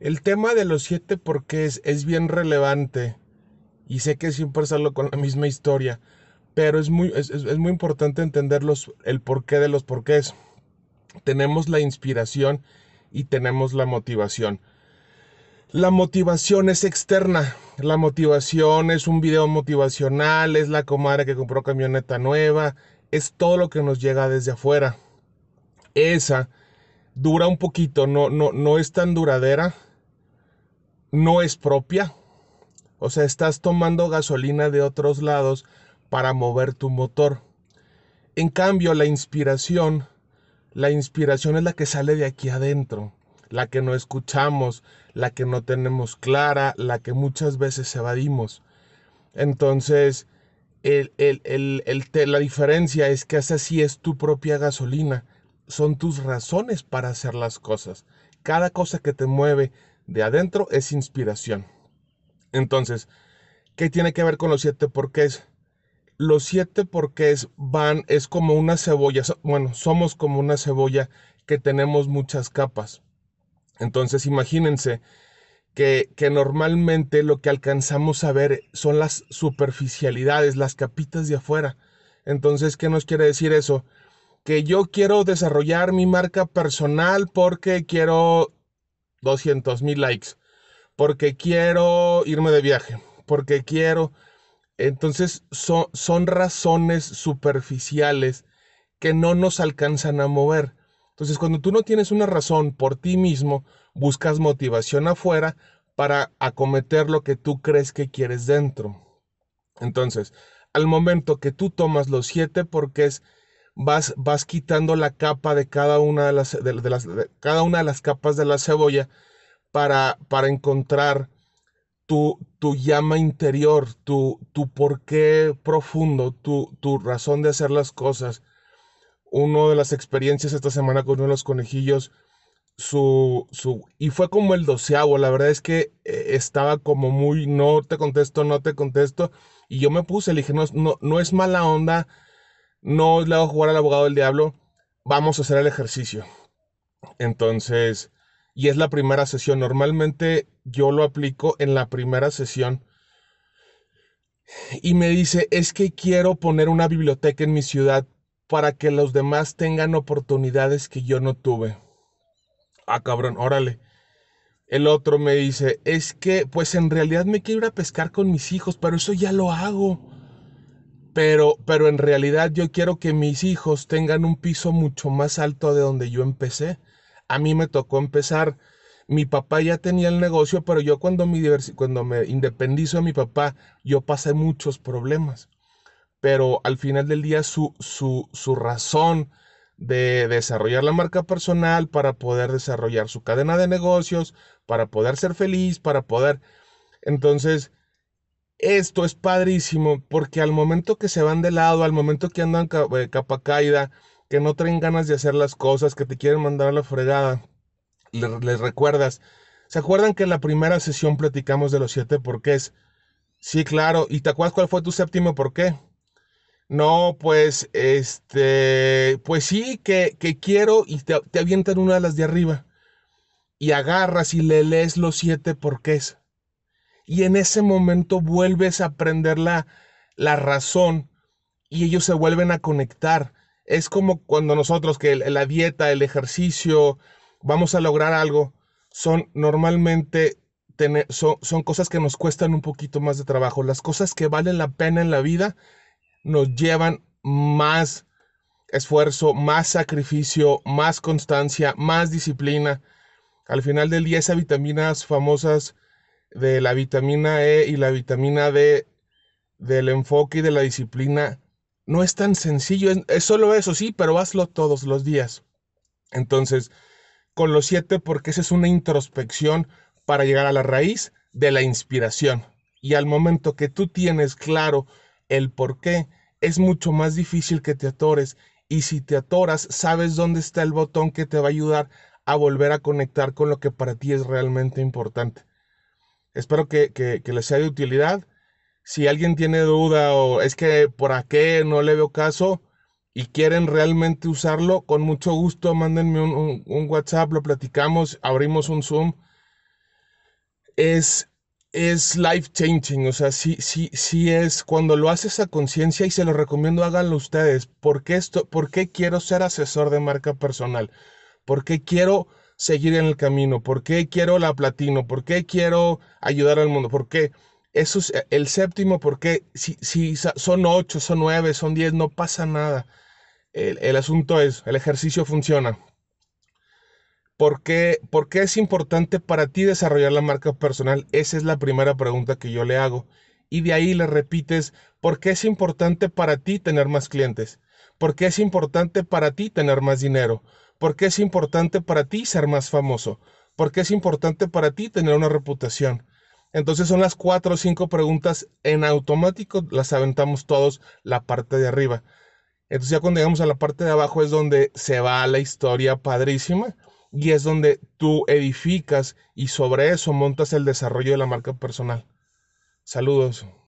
El tema de los siete porqués es bien relevante y sé que siempre salgo con la misma historia, pero es muy, es, muy importante entender los, el porqué de los porqués. Tenemos la inspiración y tenemos la motivación. La motivación es externa. La motivación es un video motivacional, es la comadre que compró camioneta nueva, es todo lo que nos llega desde afuera. Esa dura un poquito, no, no, no es tan duradera, no es propia. O sea, estás tomando gasolina de otros lados para mover tu motor. En cambio, la inspiración, la inspiración es la que sale de aquí adentro, la que no escuchamos, la que no tenemos clara, la que muchas veces evadimos. Entonces, el, la diferencia es que esa sí es tu propia gasolina, son tus razones para hacer las cosas. Cada cosa que te mueve de adentro es inspiración. Entonces, ¿qué tiene que ver con los siete porqués? Los siete porqués van, es como una cebolla, bueno, somos como una cebolla que tenemos muchas capas. Entonces, imagínense que, que, normalmente lo que alcanzamos a ver son las superficialidades, las capitas de afuera. Entonces, ¿qué nos quiere decir eso? Que yo quiero desarrollar mi marca personal porque quiero 200 mil likes, porque quiero irme de viaje, porque quiero... Entonces son, razones superficiales que no nos alcanzan a mover. Entonces cuando tú no tienes una razón por ti mismo, buscas motivación afuera para acometer lo que tú crees que quieres dentro. Entonces, al momento que tú tomas los siete porqués, vas, vas quitando la capa de cada una de las, de, las cada una de las capas de la cebolla para, para encontrar tu, tu, llama interior, tu, tu porqué profundo, tu, tu razón de hacer las cosas. Una de las experiencias esta semana con uno de los conejillos, su, su, y fue como el doceavo, la verdad es que eh, estaba como muy, no te contesto, no te contesto, y yo me puse, le dije, no, no, no es mala onda, no le hago jugar al abogado del diablo, vamos a hacer el ejercicio. Entonces, y es la primera sesión. Normalmente yo lo aplico en la primera sesión. Y me dice, es que quiero poner una biblioteca en mi ciudad para que los demás tengan oportunidades que yo no tuve. Ah, cabrón, órale. El otro me dice, es que, pues en realidad me quiero ir a pescar con mis hijos, pero eso ya lo hago pero, pero en realidad yo quiero que mis hijos tengan un piso mucho más alto de donde yo empecé. A mí me tocó empezar, mi papá ya tenía el negocio, pero yo cuando me, independizo de mi papá, yo pasé muchos problemas. Pero al final del día su, su, su razón de desarrollar la marca personal para poder desarrollar su cadena de negocios, para poder ser feliz, para poder... Entonces, esto es padrísimo porque al momento que se van de lado, al momento que andan eh, capa caída, que no traen ganas de hacer las cosas, que te quieren mandar a la fregada, les, recuerdas. ¿Se acuerdan que en la primera sesión platicamos de los siete porqués? Sí, claro. ¿Y te acuerdas cuál fue tu séptimo porqué? No, pues, este, pues sí, que, que quiero y te, te avientan una de las de arriba. Y agarras y le lees los siete porqués y en ese momento vuelves a aprender la, la razón y ellos se vuelven a conectar. Es como cuando nosotros que la dieta, el ejercicio, vamos a lograr algo, son normalmente son, son cosas que nos cuestan un poquito más de trabajo. Las cosas que valen la pena en la vida nos llevan más esfuerzo, más sacrificio, más constancia, más disciplina. Al final del día, esas vitaminas famosas de la vitamina E y la vitamina D, del enfoque y de la disciplina, no es tan sencillo. Es, solo eso, sí, pero hazlo todos los días. Entonces, con los siete, porque esa es una introspección para llegar a la raíz de la inspiración. Y al momento que tú tienes claro el por qué, es mucho más difícil que te atores. Y si te atoras, sabes dónde está el botón que te va a ayudar a volver a conectar con lo que para ti es realmente importante. Espero que, les sea de utilidad. Si alguien tiene duda o es que por qué no le veo caso y quieren realmente usarlo, con mucho gusto mándenme un, un WhatsApp, lo platicamos, abrimos un Zoom es, es life changing, o sea, sí, sí, sí es cuando lo haces a conciencia y se lo recomiendo háganlo ustedes. ¿Por qué, esto, ¿Por qué quiero ser asesor de marca personal? ¿Por qué quiero seguir en el camino? ¿Por qué quiero la platino? ¿Por qué quiero ayudar al mundo? ¿Por qué? Eso es el séptimo, porque si, si son ocho, son nueve, son diez, no pasa nada. El, el asunto es, el ejercicio funciona. ¿Por qué, ¿Por qué es importante para ti desarrollar la marca personal? Esa es la primera pregunta que yo le hago. Y de ahí le repites, ¿por qué es importante para ti tener más clientes? ¿Por qué es importante para ti tener más dinero? ¿Por qué es importante para ti ser más famoso? ¿Por qué es importante para ti tener una reputación? Entonces son las cuatro o cinco preguntas en automático, las aventamos todos la parte de arriba. Entonces ya cuando llegamos a la parte de abajo es donde se va la historia padrísima y es donde tú edificas y sobre eso montas el desarrollo de la marca personal. Saludos.